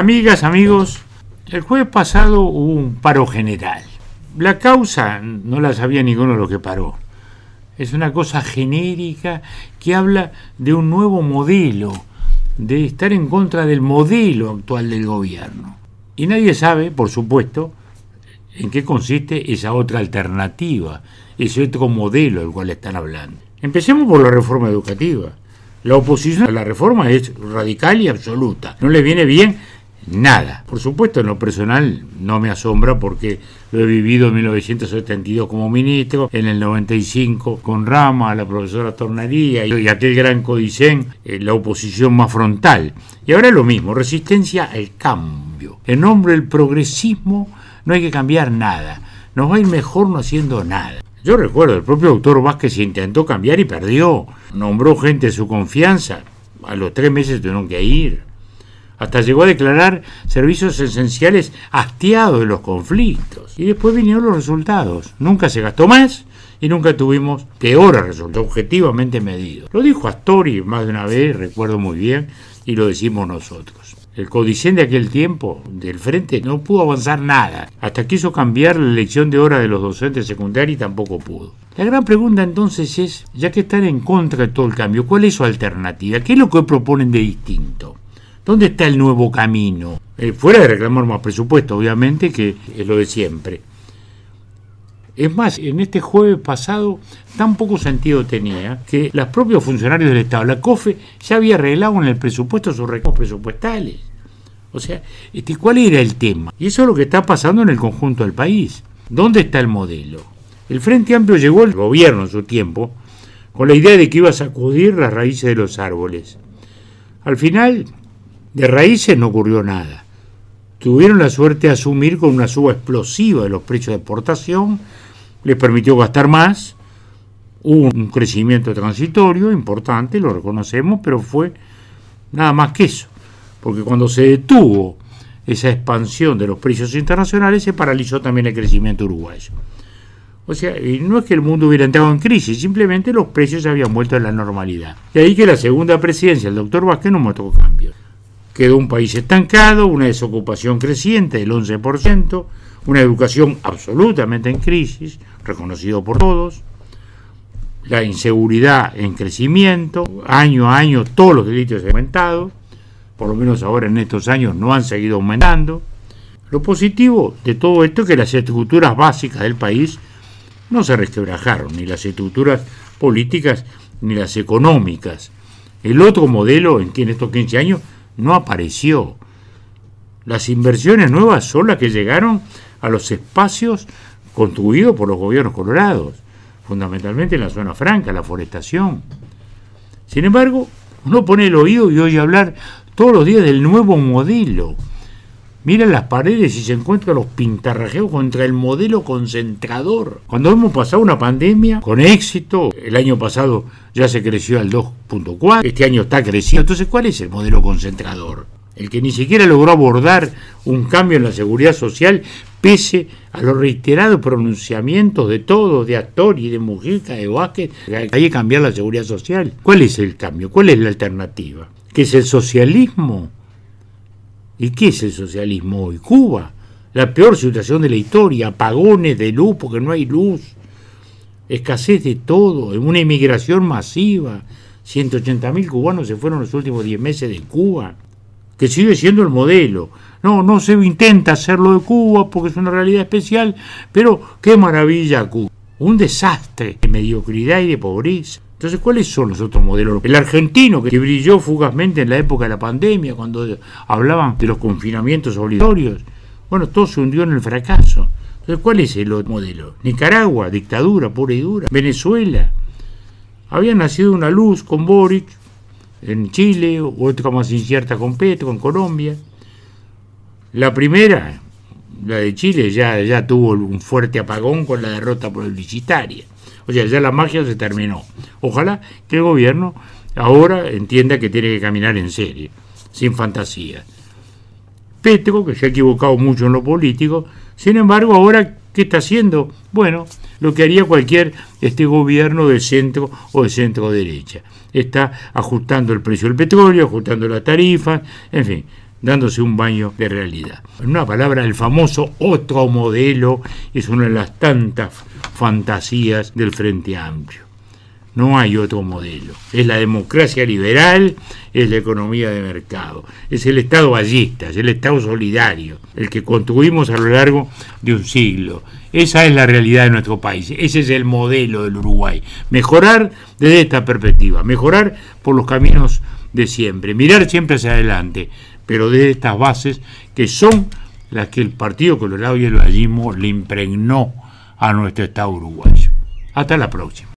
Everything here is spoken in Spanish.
Amigas, amigos, el jueves pasado hubo un paro general. La causa no la sabía ninguno los que paró. Es una cosa genérica que habla de un nuevo modelo, de estar en contra del modelo actual del gobierno. Y nadie sabe, por supuesto, en qué consiste esa otra alternativa, ese otro modelo del cual están hablando. Empecemos por la reforma educativa. La oposición a la reforma es radical y absoluta. No le viene bien nada. Por supuesto, en lo personal no me asombra porque lo he vivido en 1972 como ministro, en el 95 con Rama, la profesora Tornaría y aquel gran Codicen, eh, la oposición más frontal. Y ahora lo mismo, resistencia al cambio. En nombre del progresismo no hay que cambiar nada. Nos va a ir mejor no haciendo nada. Yo recuerdo, el propio doctor Vázquez intentó cambiar y perdió. Nombró gente de su confianza. A los tres meses tuvieron que ir. Hasta llegó a declarar servicios esenciales hastiados de los conflictos. Y después vinieron los resultados. Nunca se gastó más y nunca tuvimos peores resultados, objetivamente medidos. Lo dijo Astori más de una vez, recuerdo muy bien, y lo decimos nosotros. El codicen de aquel tiempo, del frente, no pudo avanzar nada. Hasta quiso cambiar la elección de hora de los docentes secundarios y tampoco pudo. La gran pregunta entonces es, ya que están en contra de todo el cambio, ¿cuál es su alternativa? ¿Qué es lo que proponen de distinto? ¿Dónde está el nuevo camino? Eh, fuera de reclamar más presupuesto, obviamente, que es lo de siempre. Es más, en este jueves pasado tan poco sentido tenía que los propios funcionarios del Estado, la COFE, ya había arreglado en el presupuesto sus recursos presupuestales. O sea, este, ¿cuál era el tema? Y eso es lo que está pasando en el conjunto del país. ¿Dónde está el modelo? El Frente Amplio llegó al gobierno en su tiempo con la idea de que iba a sacudir las raíces de los árboles. Al final, de raíces no ocurrió nada. Tuvieron la suerte de asumir con una suba explosiva de los precios de exportación, les permitió gastar más, hubo un crecimiento transitorio importante, lo reconocemos, pero fue nada más que eso porque cuando se detuvo esa expansión de los precios internacionales, se paralizó también el crecimiento uruguayo. O sea, y no es que el mundo hubiera entrado en crisis, simplemente los precios habían vuelto a la normalidad. De ahí que la segunda presidencia, el doctor Vázquez, no mostró cambios. Quedó un país estancado, una desocupación creciente del 11%, una educación absolutamente en crisis, reconocido por todos, la inseguridad en crecimiento, año a año todos los delitos han aumentado, por lo menos ahora en estos años no han seguido aumentando. Lo positivo de todo esto es que las estructuras básicas del país no se resquebrajaron, ni las estructuras políticas ni las económicas. El otro modelo en que en estos 15 años no apareció. Las inversiones nuevas son las que llegaron a los espacios construidos por los gobiernos colorados, fundamentalmente en la zona franca, la forestación. Sin embargo, uno pone el oído y oye hablar todos los días del nuevo modelo. Mira las paredes y se encuentran los pintarrajeos contra el modelo concentrador. Cuando hemos pasado una pandemia con éxito, el año pasado ya se creció al 2.4, este año está creciendo. Entonces, ¿cuál es el modelo concentrador? El que ni siquiera logró abordar un cambio en la seguridad social pese a los reiterados pronunciamientos de todos, de y de Mujica, de Vázquez, hay que cambiar la seguridad social. ¿Cuál es el cambio? ¿Cuál es la alternativa? ¿Qué es el socialismo? ¿Y qué es el socialismo hoy? Cuba, la peor situación de la historia, apagones de luz porque no hay luz, escasez de todo, una inmigración masiva, 180.000 cubanos se fueron los últimos 10 meses de Cuba, que sigue siendo el modelo. No, no se intenta hacerlo de Cuba porque es una realidad especial, pero qué maravilla Cuba. Un desastre de mediocridad y de pobreza. Entonces, ¿cuáles son los otros modelos? El argentino, que brilló fugazmente en la época de la pandemia, cuando hablaban de los confinamientos obligatorios. Bueno, todo se hundió en el fracaso. Entonces, ¿cuál es el otro modelo? Nicaragua, dictadura pura y dura. Venezuela. Había nacido una luz con Boric en Chile, otra más incierta con Petro en Colombia. La primera, la de Chile, ya, ya tuvo un fuerte apagón con la derrota publicitaria. O sea, ya la magia se terminó. Ojalá que el gobierno ahora entienda que tiene que caminar en serio, sin fantasía. Petro, que se ha equivocado mucho en lo político, sin embargo, ahora, ¿qué está haciendo? Bueno, lo que haría cualquier este gobierno de centro o de centro derecha. Está ajustando el precio del petróleo, ajustando las tarifas, en fin, dándose un baño de realidad. En una palabra, el famoso otro modelo es una de las tantas fantasías del Frente Amplio. No hay otro modelo. Es la democracia liberal, es la economía de mercado, es el Estado ballista, es el Estado solidario, el que construimos a lo largo de un siglo. Esa es la realidad de nuestro país, ese es el modelo del Uruguay. Mejorar desde esta perspectiva, mejorar por los caminos de siempre, mirar siempre hacia adelante, pero desde estas bases que son las que el Partido Colorado y el Vallismo le impregnó a nuestro Estado uruguayo. Hasta la próxima.